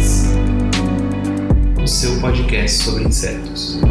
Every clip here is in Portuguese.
o seu podcast sobre insetos.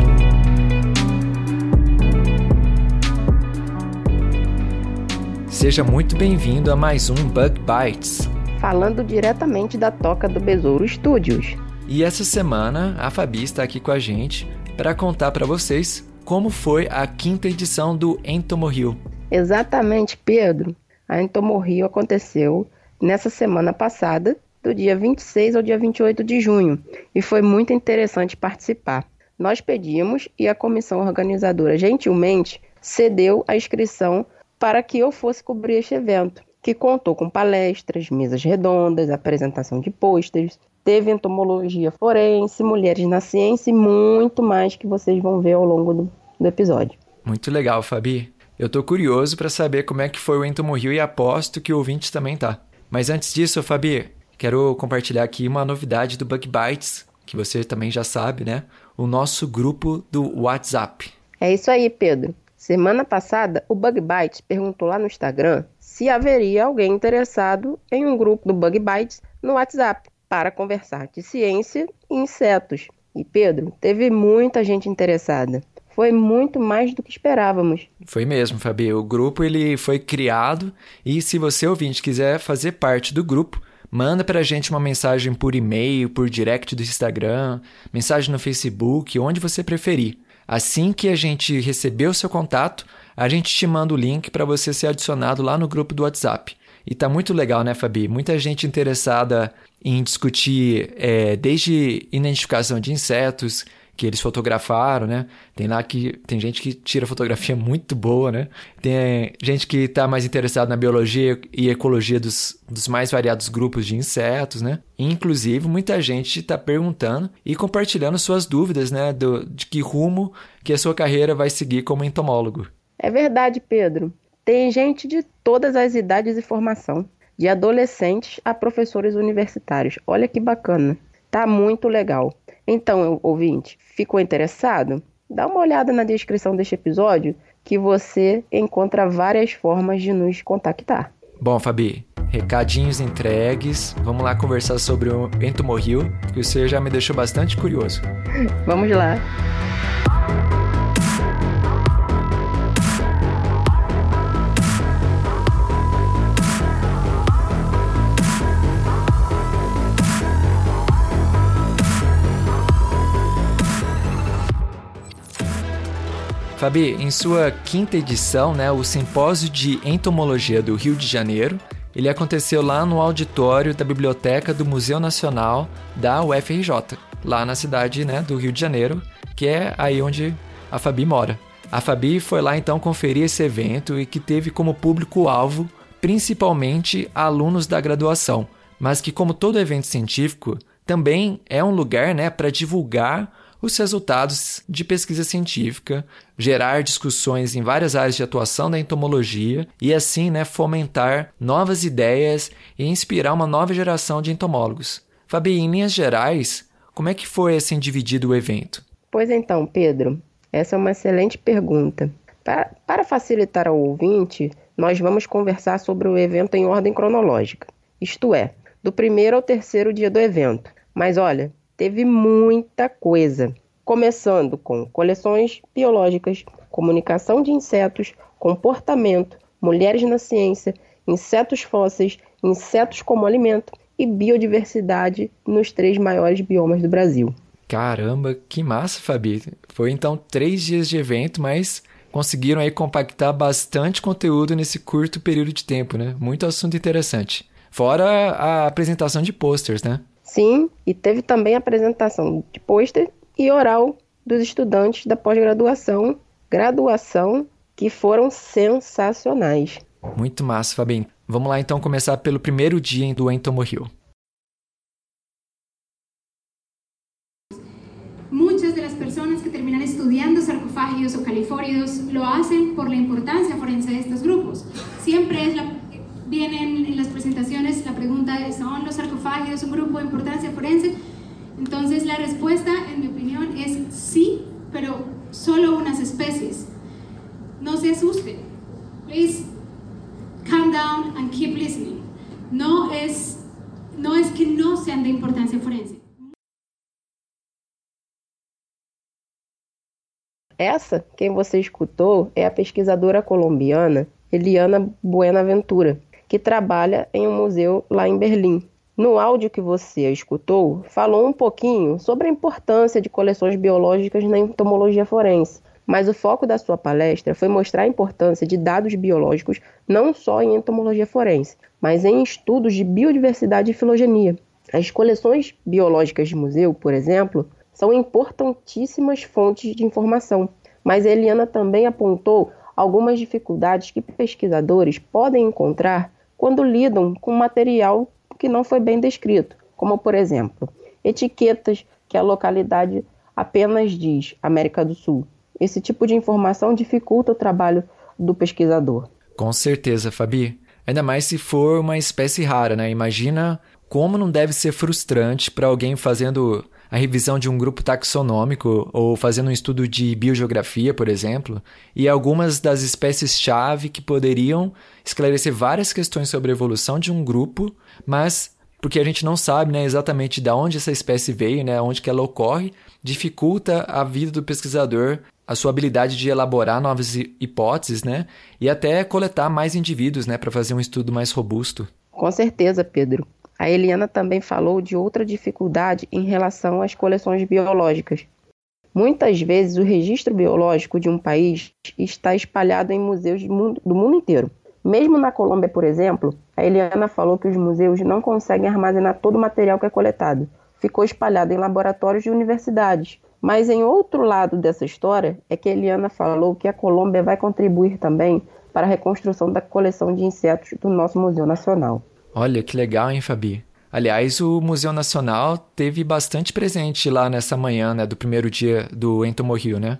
Seja muito bem-vindo a mais um Bug Bites. falando diretamente da toca do Besouro Studios. E essa semana a Fabi está aqui com a gente para contar para vocês como foi a quinta edição do Entomorril. Exatamente, Pedro. A Entomorrio aconteceu nessa semana passada, do dia 26 ao dia 28 de junho, e foi muito interessante participar. Nós pedimos e a comissão organizadora gentilmente cedeu a inscrição para que eu fosse cobrir este evento, que contou com palestras, mesas redondas, apresentação de pôsteres, teve entomologia forense, mulheres na ciência e muito mais que vocês vão ver ao longo do, do episódio. Muito legal, Fabi. Eu tô curioso para saber como é que foi o Entomorril e aposto que o ouvinte também tá. Mas antes disso, Fabi, quero compartilhar aqui uma novidade do Bug Bites, que você também já sabe, né? O nosso grupo do WhatsApp. É isso aí, Pedro. Semana passada, o Bug Bites perguntou lá no Instagram se haveria alguém interessado em um grupo do Bug Bites no WhatsApp para conversar de ciência e insetos. E Pedro, teve muita gente interessada. Foi muito mais do que esperávamos. Foi mesmo, Fabi. O grupo ele foi criado e se você ouvinte quiser fazer parte do grupo, manda pra gente uma mensagem por e-mail, por direct do Instagram, mensagem no Facebook, onde você preferir. Assim que a gente receber o seu contato, a gente te manda o link para você ser adicionado lá no grupo do WhatsApp. E tá muito legal, né, Fabi? Muita gente interessada em discutir é, desde identificação de insetos que eles fotografaram, né? Tem lá que tem gente que tira fotografia muito boa, né? Tem gente que está mais interessada na biologia e ecologia dos, dos mais variados grupos de insetos, né? Inclusive, muita gente está perguntando e compartilhando suas dúvidas, né? Do, de que rumo que a sua carreira vai seguir como entomólogo. É verdade, Pedro. Tem gente de todas as idades e formação, de adolescentes a professores universitários. Olha que bacana. Tá muito legal. Então, ouvinte, ficou interessado? Dá uma olhada na descrição deste episódio que você encontra várias formas de nos contactar. Bom, Fabi, recadinhos entregues. Vamos lá conversar sobre o entomorril, que você já me deixou bastante curioso. Vamos lá. Fabi, em sua quinta edição, né, o Simpósio de Entomologia do Rio de Janeiro, ele aconteceu lá no auditório da Biblioteca do Museu Nacional da UFRJ, lá na cidade né, do Rio de Janeiro, que é aí onde a Fabi mora. A Fabi foi lá então conferir esse evento e que teve como público-alvo principalmente alunos da graduação, mas que, como todo evento científico, também é um lugar né, para divulgar os resultados de pesquisa científica, gerar discussões em várias áreas de atuação da entomologia e assim né, fomentar novas ideias e inspirar uma nova geração de entomólogos. Fabi, em linhas gerais, como é que foi assim dividido o evento? Pois então, Pedro, essa é uma excelente pergunta. Para, para facilitar ao ouvinte, nós vamos conversar sobre o evento em ordem cronológica, isto é, do primeiro ao terceiro dia do evento. Mas olha, teve muita coisa, começando com coleções biológicas, comunicação de insetos, comportamento, mulheres na ciência, insetos fósseis, insetos como alimento e biodiversidade nos três maiores biomas do Brasil. Caramba, que massa, Fabi. Foi então três dias de evento, mas conseguiram aí compactar bastante conteúdo nesse curto período de tempo, né? Muito assunto interessante. Fora a apresentação de posters, né? Sim, e teve também a apresentação de pôster e oral dos estudantes da pós-graduação, graduação, que foram sensacionais. Muito massa, Fabinho. Vamos lá então começar pelo primeiro dia do Entomorril. personas que terminan estudiando sarcófagos o califóridos lo hacen por la importancia forense de estos grupos. Siempre es la, vienen en las presentaciones la pregunta de ¿son los sarcófagos un grupo de importancia forense? Entonces la respuesta, en mi opinión, es sí, pero solo unas especies. No se asusten. Please calm down and keep listening. No es, no es que no sean de importancia forense. Essa, quem você escutou, é a pesquisadora colombiana Eliana Buenaventura, que trabalha em um museu lá em Berlim. No áudio que você escutou, falou um pouquinho sobre a importância de coleções biológicas na entomologia forense, mas o foco da sua palestra foi mostrar a importância de dados biológicos não só em entomologia forense, mas em estudos de biodiversidade e filogenia. As coleções biológicas de museu, por exemplo, são importantíssimas fontes de informação, mas Eliana também apontou algumas dificuldades que pesquisadores podem encontrar quando lidam com material que não foi bem descrito, como por exemplo, etiquetas que a localidade apenas diz América do Sul. Esse tipo de informação dificulta o trabalho do pesquisador. Com certeza, Fabi. Ainda mais se for uma espécie rara, né? Imagina como não deve ser frustrante para alguém fazendo a revisão de um grupo taxonômico ou fazendo um estudo de biogeografia, por exemplo, e algumas das espécies-chave que poderiam esclarecer várias questões sobre a evolução de um grupo, mas porque a gente não sabe né, exatamente de onde essa espécie veio, né, onde que ela ocorre, dificulta a vida do pesquisador, a sua habilidade de elaborar novas hipóteses, né, e até coletar mais indivíduos, né, para fazer um estudo mais robusto. Com certeza, Pedro. A Eliana também falou de outra dificuldade em relação às coleções biológicas. Muitas vezes o registro biológico de um país está espalhado em museus do mundo inteiro. Mesmo na Colômbia, por exemplo, a Eliana falou que os museus não conseguem armazenar todo o material que é coletado. Ficou espalhado em laboratórios de universidades. Mas em outro lado dessa história é que a Eliana falou que a Colômbia vai contribuir também para a reconstrução da coleção de insetos do nosso Museu Nacional. Olha que legal, hein, Fabi? Aliás, o Museu Nacional teve bastante presente lá nessa manhã, né, do primeiro dia do Entomorrio, né?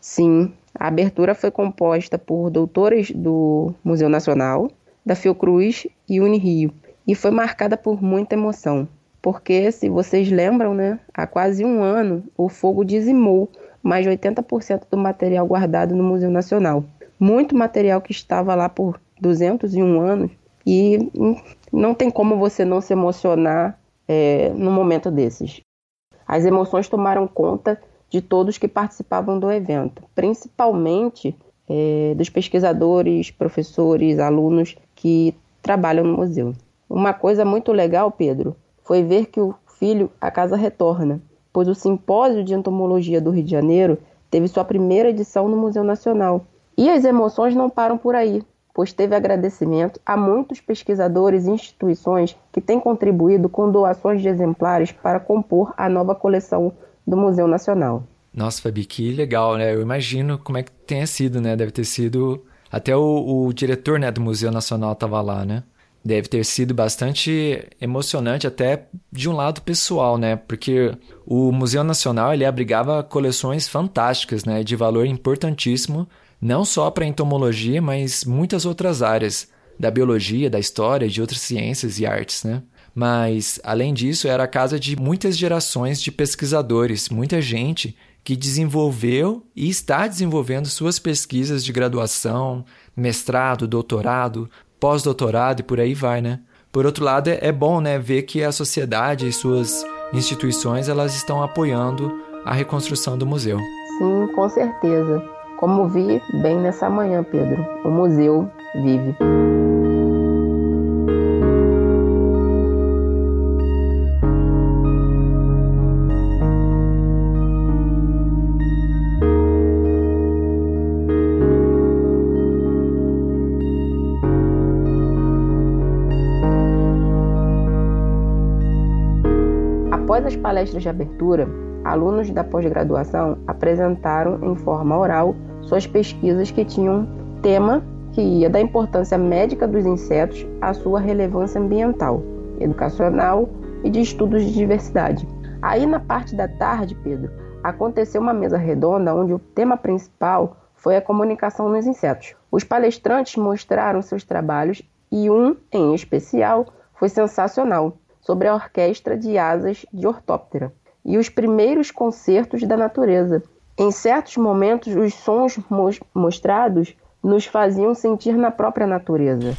Sim, a abertura foi composta por doutores do Museu Nacional, da Fiocruz e Unirio, e foi marcada por muita emoção, porque, se vocês lembram, né, há quase um ano o fogo dizimou mais de 80% do material guardado no Museu Nacional. Muito material que estava lá por 201 anos e não tem como você não se emocionar é, num momento desses. As emoções tomaram conta de todos que participavam do evento, principalmente é, dos pesquisadores, professores, alunos que trabalham no museu. Uma coisa muito legal, Pedro, foi ver que o filho a casa retorna, pois o simpósio de entomologia do Rio de Janeiro teve sua primeira edição no Museu Nacional. E as emoções não param por aí pois teve agradecimento a muitos pesquisadores e instituições que têm contribuído com doações de exemplares para compor a nova coleção do Museu Nacional. Nossa, Fabi, que legal, né? Eu imagino como é que tenha sido, né? Deve ter sido. Até o, o diretor né, do Museu Nacional estava lá, né? Deve ter sido bastante emocionante, até de um lado pessoal, né? Porque o Museu Nacional ele abrigava coleções fantásticas, né? De valor importantíssimo não só para entomologia, mas muitas outras áreas da biologia, da história, de outras ciências e artes, né? Mas, além disso, era a casa de muitas gerações de pesquisadores, muita gente que desenvolveu e está desenvolvendo suas pesquisas de graduação, mestrado, doutorado, pós-doutorado e por aí vai, né? Por outro lado, é bom, né, ver que a sociedade e suas instituições elas estão apoiando a reconstrução do museu. Sim, com certeza. Como vi bem nessa manhã, Pedro, o museu vive. Após as palestras de abertura, alunos da pós-graduação apresentaram em forma oral suas pesquisas que tinham tema que ia da importância médica dos insetos à sua relevância ambiental, educacional e de estudos de diversidade. Aí na parte da tarde, Pedro, aconteceu uma mesa redonda onde o tema principal foi a comunicação nos insetos. Os palestrantes mostraram seus trabalhos e um, em especial, foi sensacional, sobre a orquestra de asas de ortóptera e os primeiros concertos da natureza. Em certos momentos, os sons mostrados nos faziam sentir na própria natureza.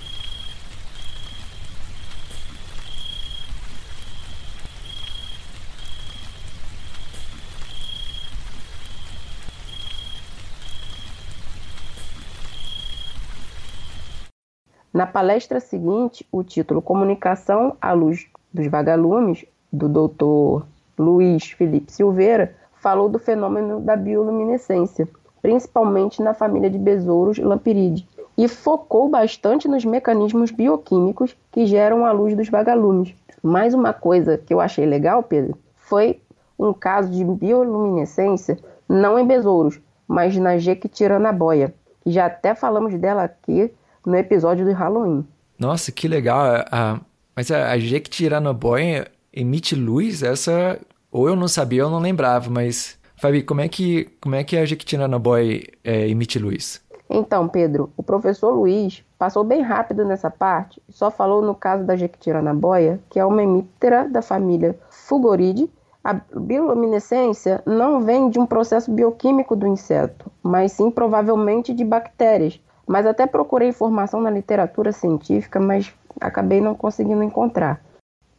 Na palestra seguinte, o título Comunicação à Luz dos Vagalumes, do Dr. Luiz Felipe Silveira, falou do fenômeno da bioluminescência, principalmente na família de besouros Lampiridae, e focou bastante nos mecanismos bioquímicos que geram a luz dos vagalumes. Mais uma coisa que eu achei legal, Pedro, foi um caso de bioluminescência não em besouros, mas na jequitiranaboia, que já até falamos dela aqui no episódio do Halloween. Nossa, que legal. A, mas a, a Jequitiranaboia emite luz? Essa ou eu não sabia ou não lembrava, mas... Fabi, como é que, como é que a Jequitiranaboia é, emite luz? Então, Pedro, o professor Luiz passou bem rápido nessa parte só falou no caso da Jequitiranaboia, que é uma hemíptera da família Fulgoride. A bioluminescência não vem de um processo bioquímico do inseto, mas sim provavelmente de bactérias, mas até procurei informação na literatura científica, mas acabei não conseguindo encontrar.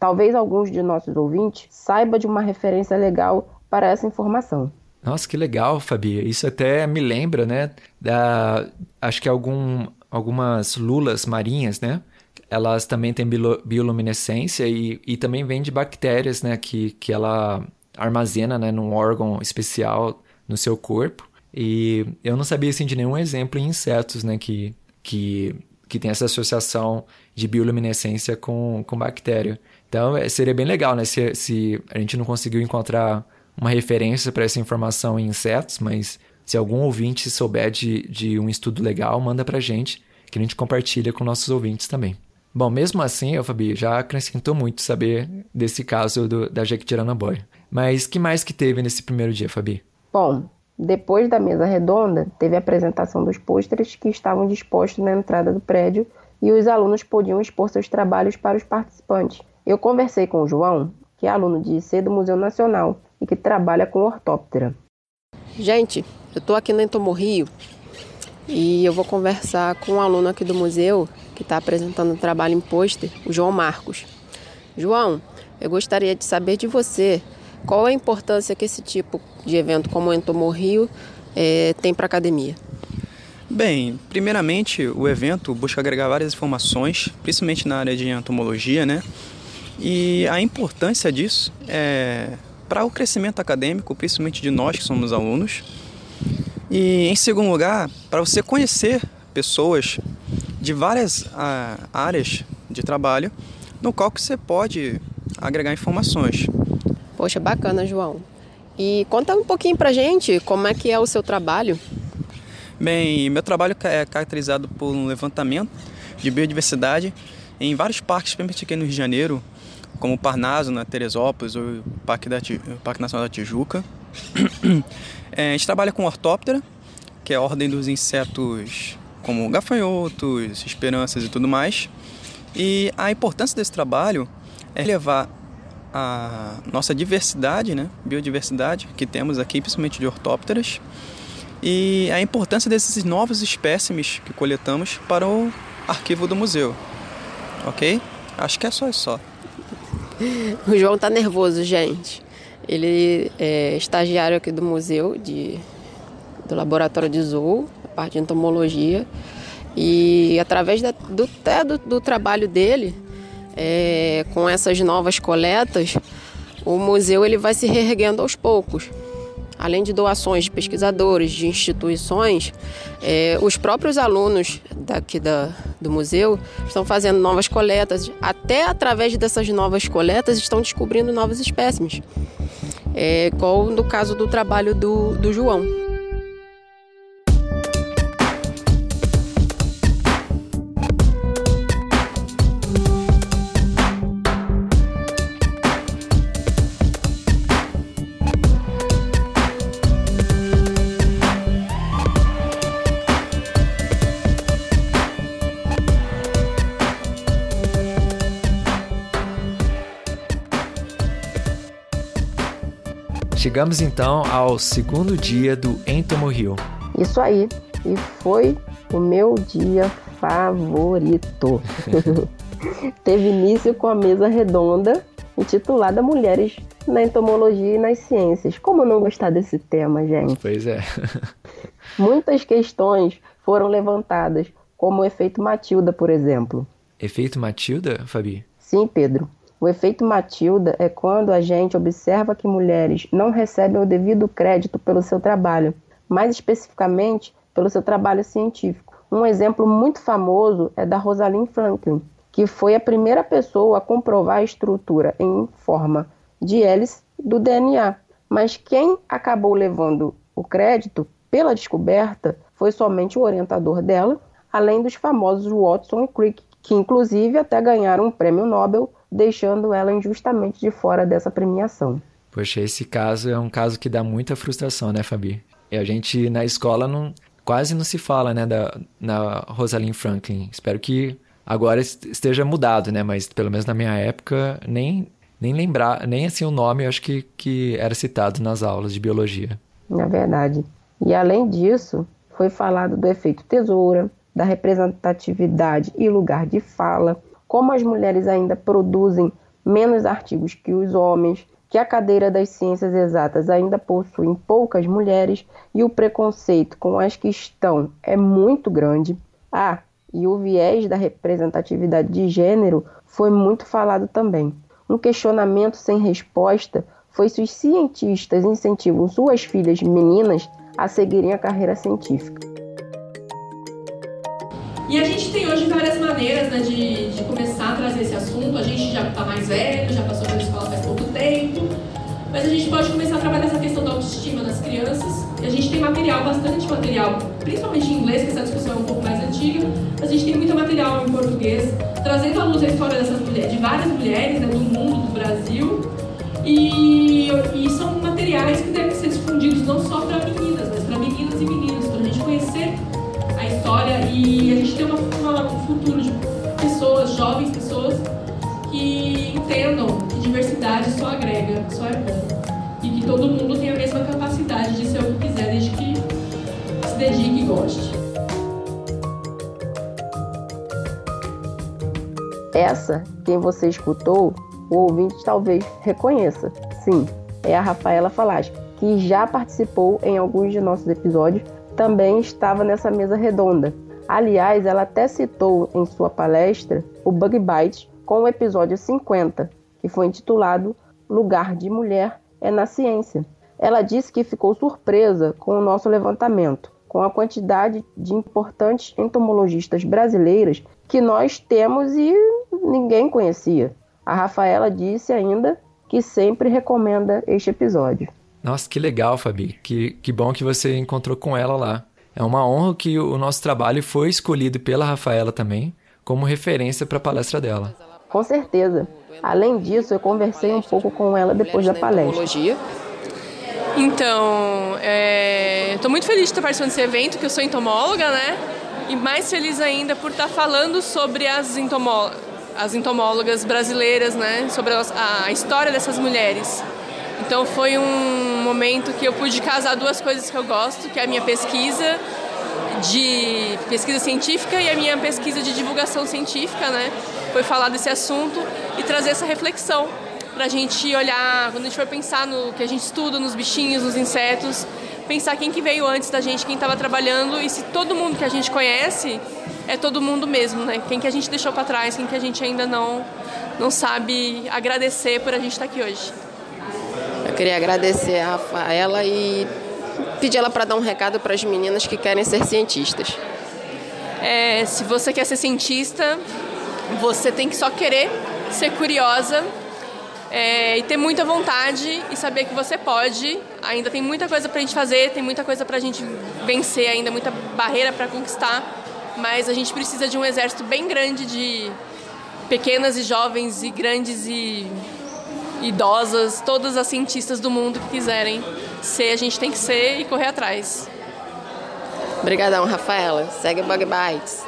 Talvez alguns de nossos ouvintes saibam de uma referência legal para essa informação. Nossa, que legal, Fabi. Isso até me lembra, né? Da, acho que algum, algumas lulas marinhas, né? Elas também têm bioluminescência e, e também vêm de bactérias, né? Que, que ela armazena né, num órgão especial no seu corpo. E eu não sabia assim, de nenhum exemplo em insetos, né, que, que, que tem essa associação de bioluminescência com, com bactéria. Então é, seria bem legal, né, se, se a gente não conseguiu encontrar uma referência para essa informação em insetos, mas se algum ouvinte souber de, de um estudo legal, manda para gente, que a gente compartilha com nossos ouvintes também. Bom, mesmo assim, eu, Fabi, já acrescentou muito saber desse caso do, da Jequitiranaboia. Mas que mais que teve nesse primeiro dia, Fabi? Bom, depois da mesa redonda, teve a apresentação dos pôsteres que estavam dispostos na entrada do prédio e os alunos podiam expor seus trabalhos para os participantes. Eu conversei com o João, que é aluno de IC do Museu Nacional e que trabalha com ortóptera. Gente, eu estou aqui no Entomorrio e eu vou conversar com um aluno aqui do museu que está apresentando um trabalho em pôster, o João Marcos. João, eu gostaria de saber de você qual a importância que esse tipo de evento como o Entomorrio é, tem para a academia? Bem, primeiramente o evento busca agregar várias informações, principalmente na área de entomologia, né? E a importância disso é para o crescimento acadêmico, principalmente de nós que somos alunos. E em segundo lugar, para você conhecer pessoas de várias ah, áreas de trabalho, no qual que você pode agregar informações. Poxa, bacana, João. E conta um pouquinho pra gente como é que é o seu trabalho. Bem, meu trabalho é caracterizado por um levantamento de biodiversidade em vários parques, principalmente aqui no Rio de Janeiro, como o Parnaso, na Teresópolis, ou o Parque, da, o Parque Nacional da Tijuca. É, a gente trabalha com ortóptera, que é a ordem dos insetos como gafanhotos, esperanças e tudo mais. E a importância desse trabalho é levar a nossa diversidade, né, biodiversidade que temos aqui, principalmente de ortópteras, e a importância desses novos espécimes que coletamos para o arquivo do museu. Ok? Acho que é só isso. O João tá nervoso, gente. Ele é estagiário aqui do museu, de, do laboratório de zoo, a parte de entomologia. E através da, do, do, do trabalho dele, é, com essas novas coletas, o museu ele vai se reerguendo aos poucos. Além de doações de pesquisadores, de instituições, é, os próprios alunos daqui da, do museu estão fazendo novas coletas. Até através dessas novas coletas estão descobrindo novos espécimes. É, igual no caso do trabalho do, do João. Chegamos então ao segundo dia do Entomo Rio. Isso aí, e foi o meu dia favorito. Teve início com a mesa redonda intitulada Mulheres na Entomologia e nas Ciências. Como não gostar desse tema, gente? Pois é. Muitas questões foram levantadas, como o efeito Matilda, por exemplo. Efeito Matilda, Fabi? Sim, Pedro. O efeito Matilda é quando a gente observa que mulheres não recebem o devido crédito pelo seu trabalho, mais especificamente pelo seu trabalho científico. Um exemplo muito famoso é da Rosalind Franklin, que foi a primeira pessoa a comprovar a estrutura em forma de hélice do DNA. Mas quem acabou levando o crédito pela descoberta foi somente o orientador dela, além dos famosos Watson e Crick, que inclusive até ganharam um prêmio Nobel, deixando ela injustamente de fora dessa premiação. Poxa, esse caso é um caso que dá muita frustração, né, Fabi? E a gente na escola não, quase não se fala, né, da na Rosalind Franklin. Espero que agora esteja mudado, né, mas pelo menos na minha época nem nem lembrar, nem assim o nome eu acho que, que era citado nas aulas de biologia. É verdade. E além disso, foi falado do efeito tesoura, da representatividade e lugar de fala, como as mulheres ainda produzem menos artigos que os homens, que a cadeira das ciências exatas ainda possui poucas mulheres e o preconceito com as que estão é muito grande. Ah, e o viés da representatividade de gênero foi muito falado também. Um questionamento sem resposta foi se os cientistas incentivam suas filhas meninas a seguirem a carreira científica. E a gente tem hoje várias maneiras né, de, de começar a trazer esse assunto. A gente já está mais velho, já passou pela escola faz pouco tempo, mas a gente pode começar a trabalhar essa questão da autoestima nas crianças. E a gente tem material, bastante material, principalmente em inglês, que essa discussão é um pouco mais antiga, mas a gente tem muito material em português, trazendo à luz a história dessas mulheres, de várias mulheres né, do mundo, do Brasil. E, e são materiais que devem ser difundidos não só para meninas, mas para meninas e meninos, história e a gente ter uma, uma, um futuro de pessoas, jovens pessoas, que entendam que diversidade só agrega, só é bom. E que todo mundo tem a mesma capacidade de ser o que quiser, desde que se dedique e goste. Essa, quem você escutou, o ouvinte talvez reconheça. Sim, é a Rafaela Falaschi, que já participou em alguns de nossos episódios, também estava nessa mesa redonda. Aliás, ela até citou em sua palestra o Bug Bite com o episódio 50, que foi intitulado Lugar de Mulher é na Ciência. Ela disse que ficou surpresa com o nosso levantamento, com a quantidade de importantes entomologistas brasileiras que nós temos e ninguém conhecia. A Rafaela disse ainda que sempre recomenda este episódio. Nossa, que legal, Fabi. Que, que bom que você encontrou com ela lá. É uma honra que o nosso trabalho foi escolhido pela Rafaela também como referência para a palestra dela. Com certeza. Além disso, eu conversei um pouco com ela depois da palestra. Então, estou é... muito feliz de estar participando desse evento, que eu sou entomóloga, né? E mais feliz ainda por estar falando sobre as, entomó... as entomólogas brasileiras, né? Sobre a história dessas mulheres. Então foi um momento que eu pude casar duas coisas que eu gosto, que é a minha pesquisa de pesquisa científica e a minha pesquisa de divulgação científica, né? Foi falar desse assunto e trazer essa reflexão para a gente olhar, quando a gente for pensar no que a gente estuda, nos bichinhos, nos insetos, pensar quem que veio antes da gente, quem estava trabalhando e se todo mundo que a gente conhece é todo mundo mesmo, né? Quem que a gente deixou para trás, quem que a gente ainda não não sabe agradecer por a gente estar tá aqui hoje. Queria agradecer a Rafaela e pedir ela para dar um recado para as meninas que querem ser cientistas. É, se você quer ser cientista, você tem que só querer ser curiosa é, e ter muita vontade e saber que você pode. Ainda tem muita coisa para a gente fazer, tem muita coisa para a gente vencer, ainda muita barreira para conquistar, mas a gente precisa de um exército bem grande de pequenas e jovens e grandes e idosas, todas as cientistas do mundo que quiserem ser, a gente tem que ser e correr atrás. Obrigadão, Rafaela. Segue Bug Bites.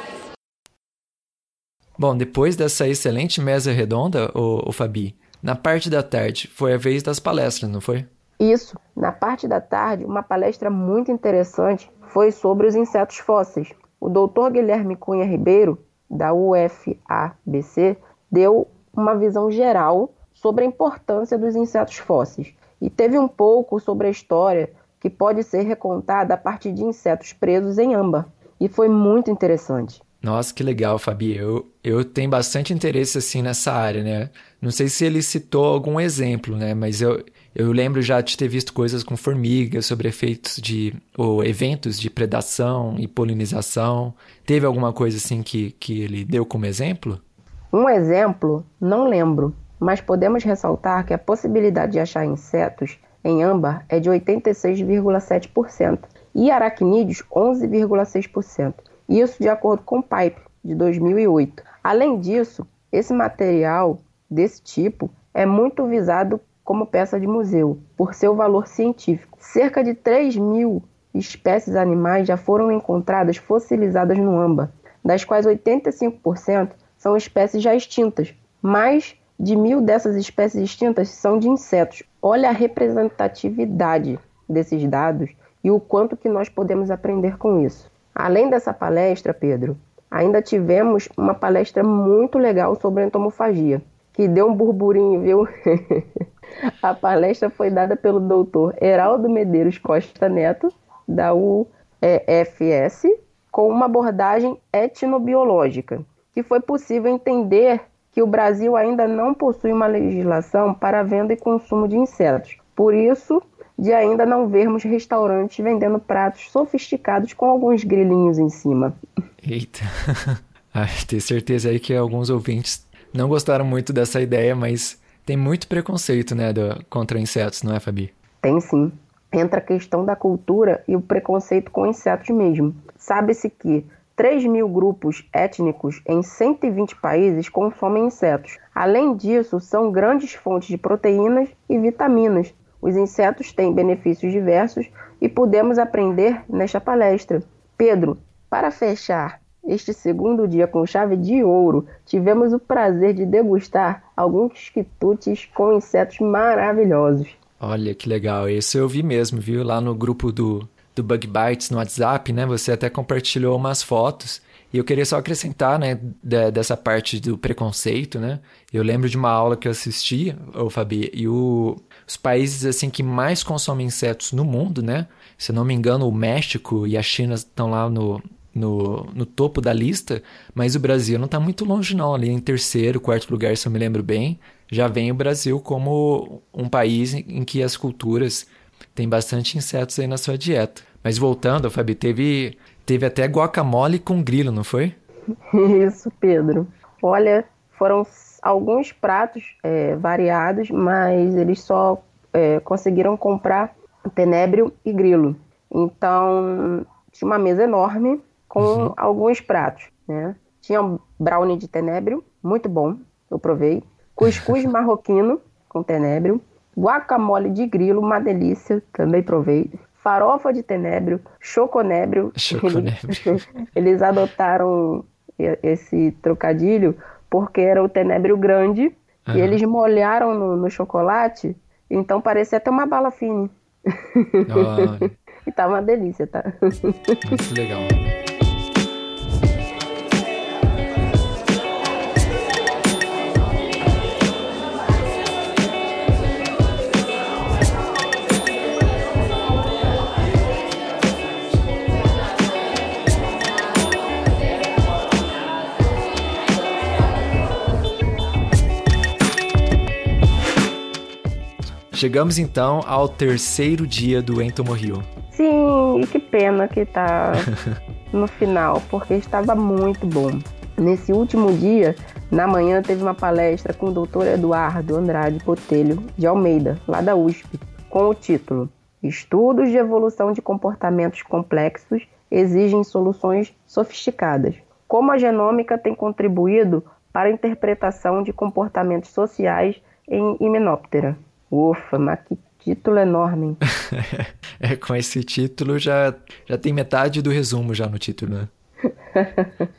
Bom, depois dessa excelente mesa redonda, o, o Fabi, na parte da tarde foi a vez das palestras, não foi? Isso. Na parte da tarde, uma palestra muito interessante foi sobre os insetos fósseis. O doutor Guilherme Cunha Ribeiro, da UFABC, deu uma visão geral sobre a importância dos insetos fósseis e teve um pouco sobre a história que pode ser recontada a partir de insetos presos em âmbar. E foi muito interessante. Nossa, que legal, Fabi. Eu, eu tenho bastante interesse assim nessa área, né? Não sei se ele citou algum exemplo, né? Mas eu, eu lembro já de ter visto coisas com formigas sobre efeitos de ou eventos de predação e polinização. Teve alguma coisa assim que, que ele deu como exemplo? Um exemplo, não lembro, mas podemos ressaltar que a possibilidade de achar insetos em âmbar é de 86,7% e aracnídeos 11,6%. Isso de acordo com o PIPE de 2008. Além disso, esse material desse tipo é muito visado como peça de museu por seu valor científico. Cerca de 3 mil espécies animais já foram encontradas fossilizadas no âmbar, das quais 85% são espécies já extintas. Mais de mil dessas espécies extintas são de insetos. Olha a representatividade desses dados e o quanto que nós podemos aprender com isso. Além dessa palestra, Pedro, ainda tivemos uma palestra muito legal sobre entomofagia, que deu um burburinho, viu? a palestra foi dada pelo doutor Heraldo Medeiros Costa Neto, da UFS, com uma abordagem etnobiológica, que foi possível entender que o Brasil ainda não possui uma legislação para venda e consumo de insetos. Por isso, de ainda não vermos restaurantes vendendo pratos sofisticados com alguns grilinhos em cima. Eita. ah, tenho certeza aí que alguns ouvintes não gostaram muito dessa ideia, mas tem muito preconceito, né, do, contra insetos, não é, Fabi? Tem sim. Entra a questão da cultura e o preconceito com insetos mesmo. Sabe-se que 3 mil grupos étnicos em 120 países consomem insetos. Além disso, são grandes fontes de proteínas e vitaminas, os insetos têm benefícios diversos e podemos aprender nesta palestra. Pedro, para fechar este segundo dia com chave de ouro, tivemos o prazer de degustar alguns quitutes com insetos maravilhosos. Olha que legal, isso eu vi mesmo, viu? Lá no grupo do, do Bug Bites no WhatsApp, né? Você até compartilhou umas fotos. E eu queria só acrescentar, né, dessa parte do preconceito, né? Eu lembro de uma aula que eu assisti, ô Fabi, e o, os países assim que mais consomem insetos no mundo, né? Se não me engano, o México e a China estão lá no, no, no topo da lista, mas o Brasil não está muito longe não, ali em terceiro, quarto lugar, se eu me lembro bem, já vem o Brasil como um país em que as culturas têm bastante insetos aí na sua dieta. Mas voltando, Fabi, teve, teve até guacamole com grilo, não foi? Isso, Pedro. Olha, foram alguns pratos é, variados, mas eles só é, conseguiram comprar tenébrio e grilo. Então, tinha uma mesa enorme com uhum. alguns pratos, né? Tinha um brownie de tenébrio, muito bom, eu provei. Cuscuz marroquino com tenébrio. Guacamole de grilo, uma delícia, também provei. Farofa de tenébrio, choconébrio. choconébrio. Eles, adotaram esse trocadilho porque era o tenebro grande uhum. e eles molharam no, no, chocolate, então parecia até uma bala fine. Oh. e tá uma delícia, tá? Muito legal. Chegamos então ao terceiro dia do Entomo Rio. Sim, e que pena que tá no final, porque estava muito bom. Nesse último dia, na manhã, teve uma palestra com o Dr. Eduardo Andrade Botelho de Almeida, lá da USP, com o título Estudos de evolução de comportamentos complexos exigem soluções sofisticadas. Como a genômica tem contribuído para a interpretação de comportamentos sociais em Himenóptera. Ufa, mas que título enorme. é, com esse título já, já tem metade do resumo já no título, né?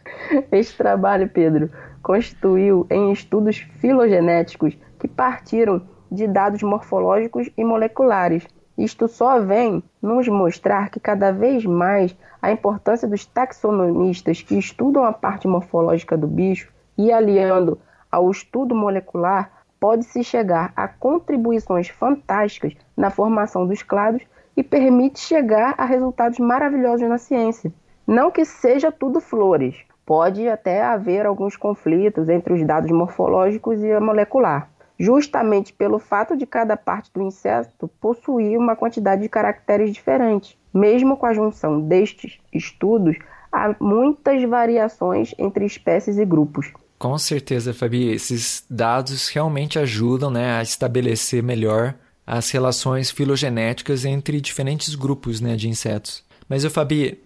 Este trabalho, Pedro, constituiu em estudos filogenéticos que partiram de dados morfológicos e moleculares. Isto só vem nos mostrar que cada vez mais a importância dos taxonomistas que estudam a parte morfológica do bicho e aliando ao estudo molecular pode-se chegar a contribuições fantásticas na formação dos clados e permite chegar a resultados maravilhosos na ciência. Não que seja tudo flores, pode até haver alguns conflitos entre os dados morfológicos e a molecular, justamente pelo fato de cada parte do inseto possuir uma quantidade de caracteres diferentes. Mesmo com a junção destes estudos, há muitas variações entre espécies e grupos. Com certeza, Fabi, esses dados realmente ajudam né, a estabelecer melhor as relações filogenéticas entre diferentes grupos né, de insetos. Mas, eu, Fabi,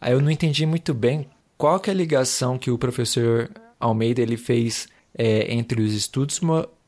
eu não entendi muito bem qual que é a ligação que o professor Almeida ele fez é, entre os estudos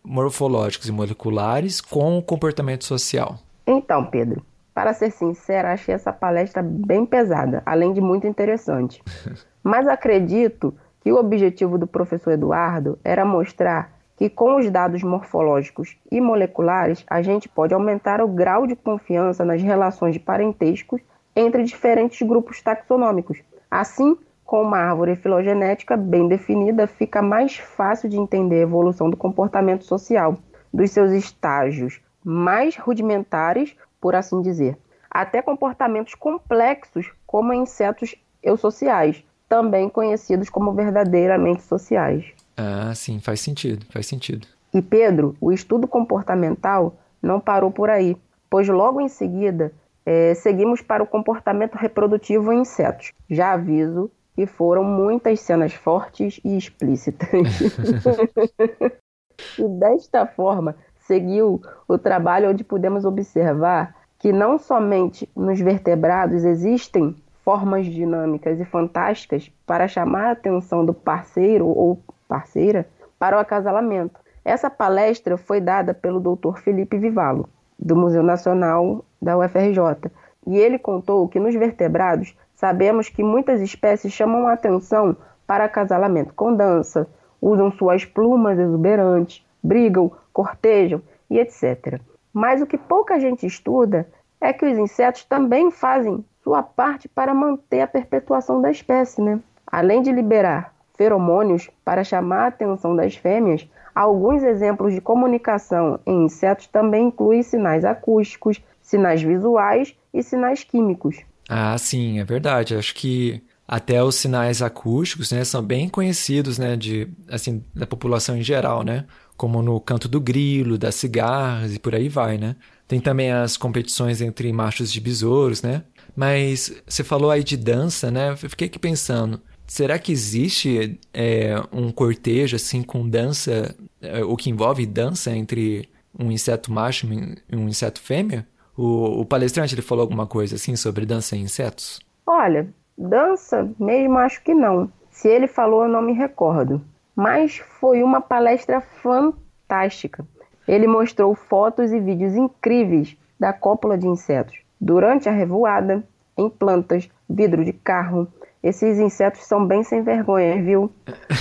morfológicos e moleculares com o comportamento social. Então, Pedro, para ser sincera, achei essa palestra bem pesada, além de muito interessante. Mas acredito que o objetivo do professor Eduardo era mostrar que com os dados morfológicos e moleculares a gente pode aumentar o grau de confiança nas relações de parentescos entre diferentes grupos taxonômicos. Assim, com uma árvore filogenética bem definida, fica mais fácil de entender a evolução do comportamento social, dos seus estágios mais rudimentares, por assim dizer, até comportamentos complexos como insetos eusociais, também conhecidos como verdadeiramente sociais. Ah, sim, faz sentido, faz sentido. E Pedro, o estudo comportamental não parou por aí, pois logo em seguida é, seguimos para o comportamento reprodutivo em insetos. Já aviso que foram muitas cenas fortes e explícitas. e desta forma, seguiu o trabalho onde podemos observar que não somente nos vertebrados existem formas dinâmicas e fantásticas para chamar a atenção do parceiro ou parceira para o acasalamento. Essa palestra foi dada pelo Dr. Felipe Vivalo, do Museu Nacional da UFRJ, e ele contou que nos vertebrados sabemos que muitas espécies chamam a atenção para acasalamento com dança, usam suas plumas exuberantes, brigam, cortejam e etc. Mas o que pouca gente estuda é que os insetos também fazem sua parte para manter a perpetuação da espécie, né? Além de liberar feromônios para chamar a atenção das fêmeas, alguns exemplos de comunicação em insetos também incluem sinais acústicos, sinais visuais e sinais químicos. Ah, sim, é verdade. Acho que até os sinais acústicos, né, são bem conhecidos, né, de assim da população em geral, né, como no canto do grilo, das cigarras e por aí vai, né. Tem também as competições entre machos de besouros, né, mas você falou aí de dança, né? Eu fiquei aqui pensando, será que existe é, um cortejo assim com dança, é, o que envolve dança entre um inseto macho e um inseto fêmea? O, o palestrante ele falou alguma coisa assim sobre dança em insetos? Olha, dança mesmo acho que não. Se ele falou, eu não me recordo. Mas foi uma palestra fantástica. Ele mostrou fotos e vídeos incríveis da cópula de insetos durante a revoada, em plantas, vidro de carro. Esses insetos são bem sem vergonha, viu?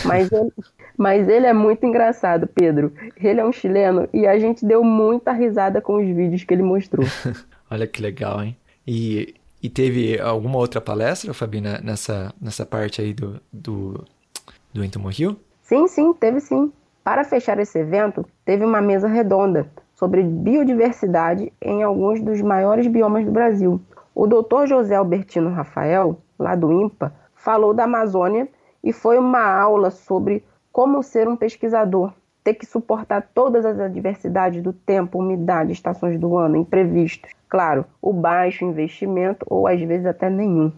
Mas ele, mas ele é muito engraçado, Pedro. Ele é um chileno e a gente deu muita risada com os vídeos que ele mostrou. Olha que legal, hein? E, e teve alguma outra palestra, Fabina, nessa, nessa parte aí do, do, do Entomo Rio? Sim, sim, teve sim. Para fechar esse evento, teve uma mesa redonda sobre biodiversidade em alguns dos maiores biomas do Brasil. O doutor José Albertino Rafael, lá do IMPA, falou da Amazônia e foi uma aula sobre como ser um pesquisador, ter que suportar todas as adversidades do tempo, umidade, estações do ano, imprevistos. Claro, o baixo investimento ou às vezes até nenhum.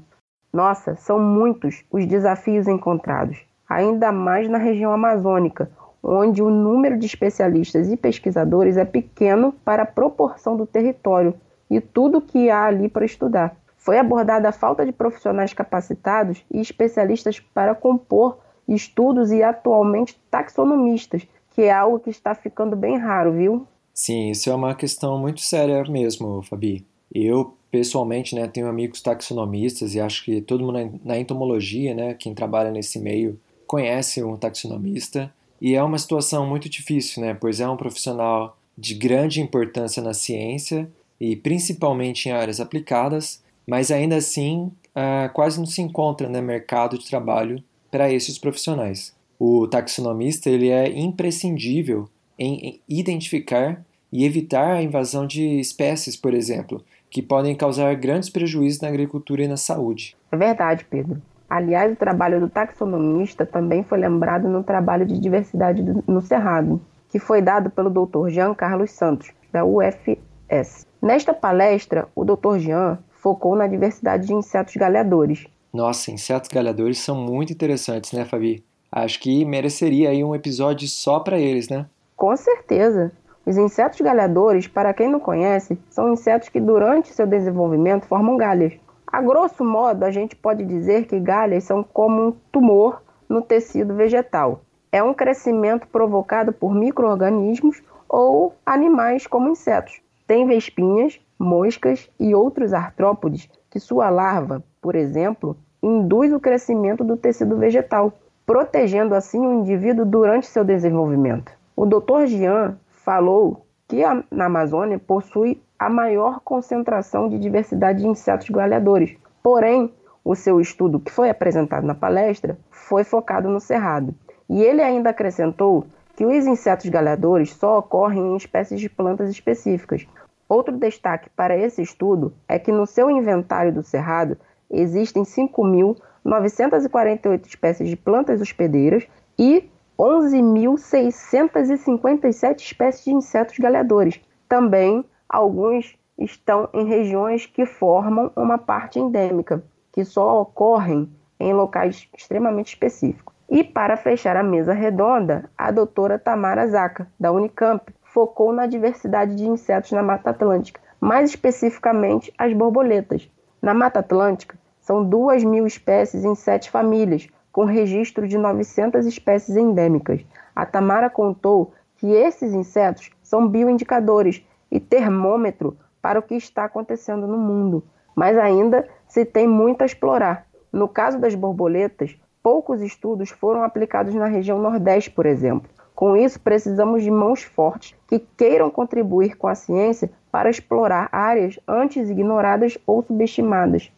Nossa, são muitos os desafios encontrados, ainda mais na região amazônica, onde o número de especialistas e pesquisadores é pequeno para a proporção do território e tudo que há ali para estudar. Foi abordada a falta de profissionais capacitados e especialistas para compor estudos e atualmente taxonomistas, que é algo que está ficando bem raro, viu? Sim, isso é uma questão muito séria mesmo, Fabi. Eu, pessoalmente, né, tenho amigos taxonomistas e acho que todo mundo na entomologia, né, quem trabalha nesse meio, conhece um taxonomista e é uma situação muito difícil, né? Pois é um profissional de grande importância na ciência e principalmente em áreas aplicadas, mas ainda assim ah, quase não se encontra no né, mercado de trabalho para esses profissionais. O taxonomista ele é imprescindível em identificar e evitar a invasão de espécies, por exemplo, que podem causar grandes prejuízos na agricultura e na saúde. É verdade, Pedro. Aliás, o trabalho do taxonomista também foi lembrado no trabalho de diversidade no Cerrado, que foi dado pelo Dr. Jean Carlos Santos, da UFS. Nesta palestra, o Dr. Jean focou na diversidade de insetos galhadores. Nossa, insetos galhadores são muito interessantes, né, Fabi? Acho que mereceria aí um episódio só para eles, né? Com certeza. Os insetos galhadores, para quem não conhece, são insetos que durante seu desenvolvimento formam galhas. A grosso modo, a gente pode dizer que galhas são como um tumor no tecido vegetal. É um crescimento provocado por micro-organismos ou animais como insetos. Tem vespinhas, moscas e outros artrópodes que sua larva, por exemplo, induz o crescimento do tecido vegetal, protegendo assim o indivíduo durante seu desenvolvimento. O Dr. Jean falou que a, na Amazônia possui a maior concentração de diversidade de insetos galhadores. Porém, o seu estudo, que foi apresentado na palestra, foi focado no cerrado. E ele ainda acrescentou que os insetos galhadores só ocorrem em espécies de plantas específicas. Outro destaque para esse estudo é que no seu inventário do cerrado existem 5.948 espécies de plantas hospedeiras e 11.657 espécies de insetos galhadores. Também alguns estão em regiões que formam uma parte endêmica, que só ocorrem em locais extremamente específicos. E para fechar a mesa redonda, a doutora Tamara Zaca, da Unicamp, focou na diversidade de insetos na Mata Atlântica, mais especificamente as borboletas. Na Mata Atlântica, são 2 mil espécies em sete famílias, com registro de 900 espécies endêmicas. A Tamara contou que esses insetos são bioindicadores e termômetro para o que está acontecendo no mundo, mas ainda se tem muito a explorar. No caso das borboletas, poucos estudos foram aplicados na região Nordeste, por exemplo. Com isso, precisamos de mãos fortes que queiram contribuir com a ciência para explorar áreas antes ignoradas ou subestimadas.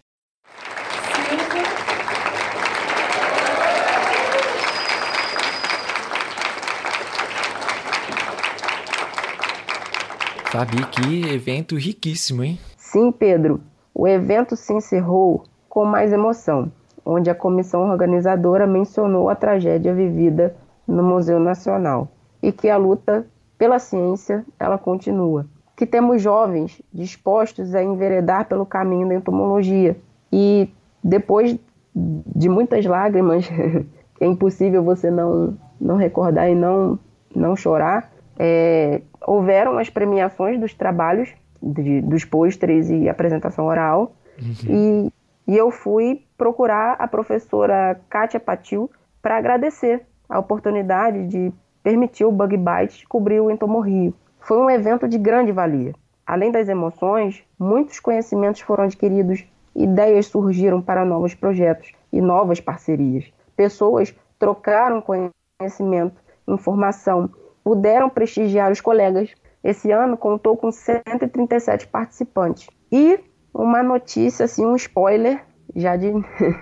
Fabi, que evento riquíssimo, hein? Sim, Pedro. O evento se encerrou com mais emoção, onde a comissão organizadora mencionou a tragédia vivida no Museu Nacional e que a luta pela ciência ela continua. Que temos jovens dispostos a enveredar pelo caminho da entomologia e depois de muitas lágrimas, é impossível você não não recordar e não não chorar, é, houveram as premiações dos trabalhos, de, dos pôsteres e apresentação oral, uhum. e, e eu fui procurar a professora Kátia Patil para agradecer a oportunidade de permitir o Bug Bite cobrir o Entomorrio. Foi um evento de grande valia. Além das emoções, muitos conhecimentos foram adquiridos, ideias surgiram para novos projetos e novas parcerias. Pessoas trocaram conhecimento, informação puderam prestigiar os colegas. Esse ano contou com 137 participantes. E uma notícia, assim, um spoiler, já de,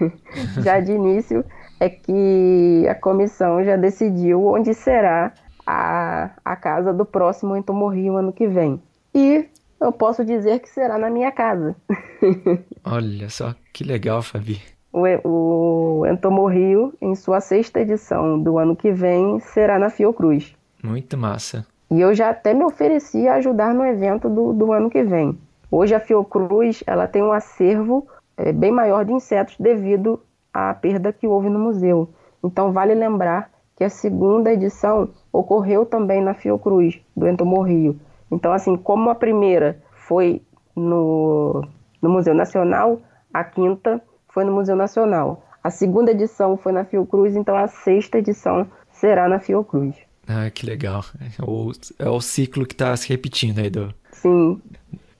já de início, é que a comissão já decidiu onde será a, a casa do próximo Entomorrio ano que vem. E eu posso dizer que será na minha casa. Olha só, que legal, Fabi. O, o Entomorrio, em sua sexta edição do ano que vem, será na Fiocruz. Muito massa. E eu já até me ofereci a ajudar no evento do, do ano que vem. Hoje a Fiocruz ela tem um acervo é, bem maior de insetos devido à perda que houve no museu. Então vale lembrar que a segunda edição ocorreu também na Fiocruz, do Entomorrio. Então, assim, como a primeira foi no, no Museu Nacional, a quinta foi no Museu Nacional. A segunda edição foi na Fiocruz, então a sexta edição será na Fiocruz. Ah, que legal. É o, é o ciclo que está se repetindo aí do, Sim.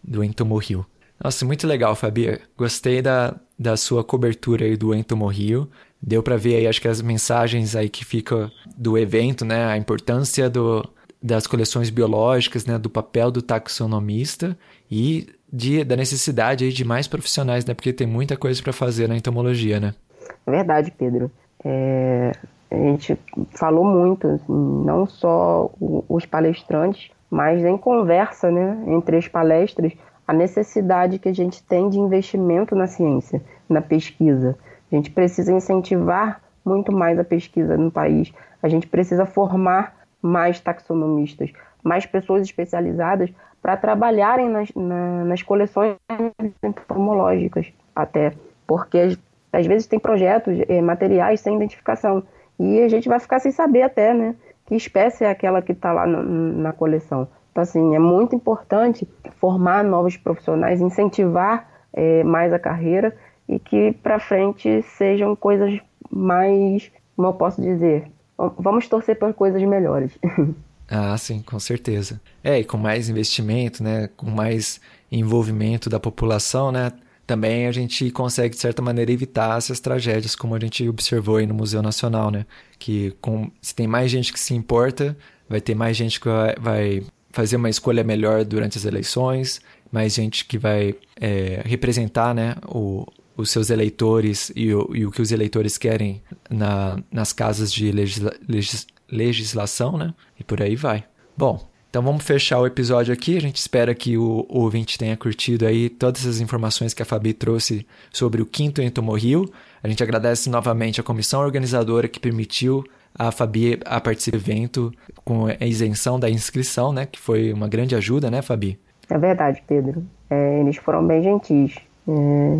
do Entomorrio. Nossa, muito legal, Fabi. Gostei da, da sua cobertura aí do Entomorrio. Deu para ver aí, acho que as mensagens aí que ficam do evento, né? A importância do, das coleções biológicas, né, do papel do taxonomista e de, da necessidade aí de mais profissionais, né, porque tem muita coisa para fazer na entomologia, né? É verdade, Pedro. É, a gente falou muito, assim, não só os palestrantes, mas em conversa, né, entre as palestras, a necessidade que a gente tem de investimento na ciência, na pesquisa. A gente precisa incentivar muito mais a pesquisa no país. A gente precisa formar mais taxonomistas, mais pessoas especializadas para trabalharem nas, na, nas coleções entomológicas, até porque às vezes tem projetos, eh, materiais sem identificação e a gente vai ficar sem saber até, né, que espécie é aquela que está lá na, na coleção. Então, assim, é muito importante formar novos profissionais, incentivar é, mais a carreira e que para frente sejam coisas mais, como eu posso dizer, vamos torcer por coisas melhores. Ah, sim, com certeza. É, e com mais investimento, né, com mais envolvimento da população, né, também a gente consegue, de certa maneira, evitar essas tragédias, como a gente observou aí no Museu Nacional, né, que com, se tem mais gente que se importa, vai ter mais gente que vai, vai fazer uma escolha melhor durante as eleições, mais gente que vai é, representar, né, o, os seus eleitores e o, e o que os eleitores querem na, nas casas de legisla, legis, legislação, né? E por aí vai. Bom, então vamos fechar o episódio aqui. A gente espera que o, o ouvinte tenha curtido aí todas as informações que a Fabi trouxe sobre o quinto Entomorrio. A gente agradece novamente a comissão organizadora que permitiu a Fabi a participar do evento com a isenção da inscrição, né? Que foi uma grande ajuda, né, Fabi? É verdade, Pedro. É, eles foram bem gentis é,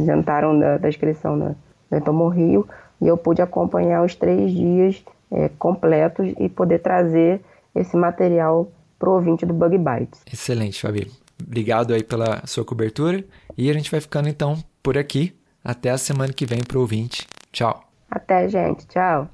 isentaram da, da inscrição da, da Tomo Rio e eu pude acompanhar os três dias é, completos e poder trazer esse material para o ouvinte do Bug Bites. Excelente, Fabi. Obrigado aí pela sua cobertura e a gente vai ficando então por aqui. Até a semana que vem para o ouvinte. Tchau. Até, gente. Tchau.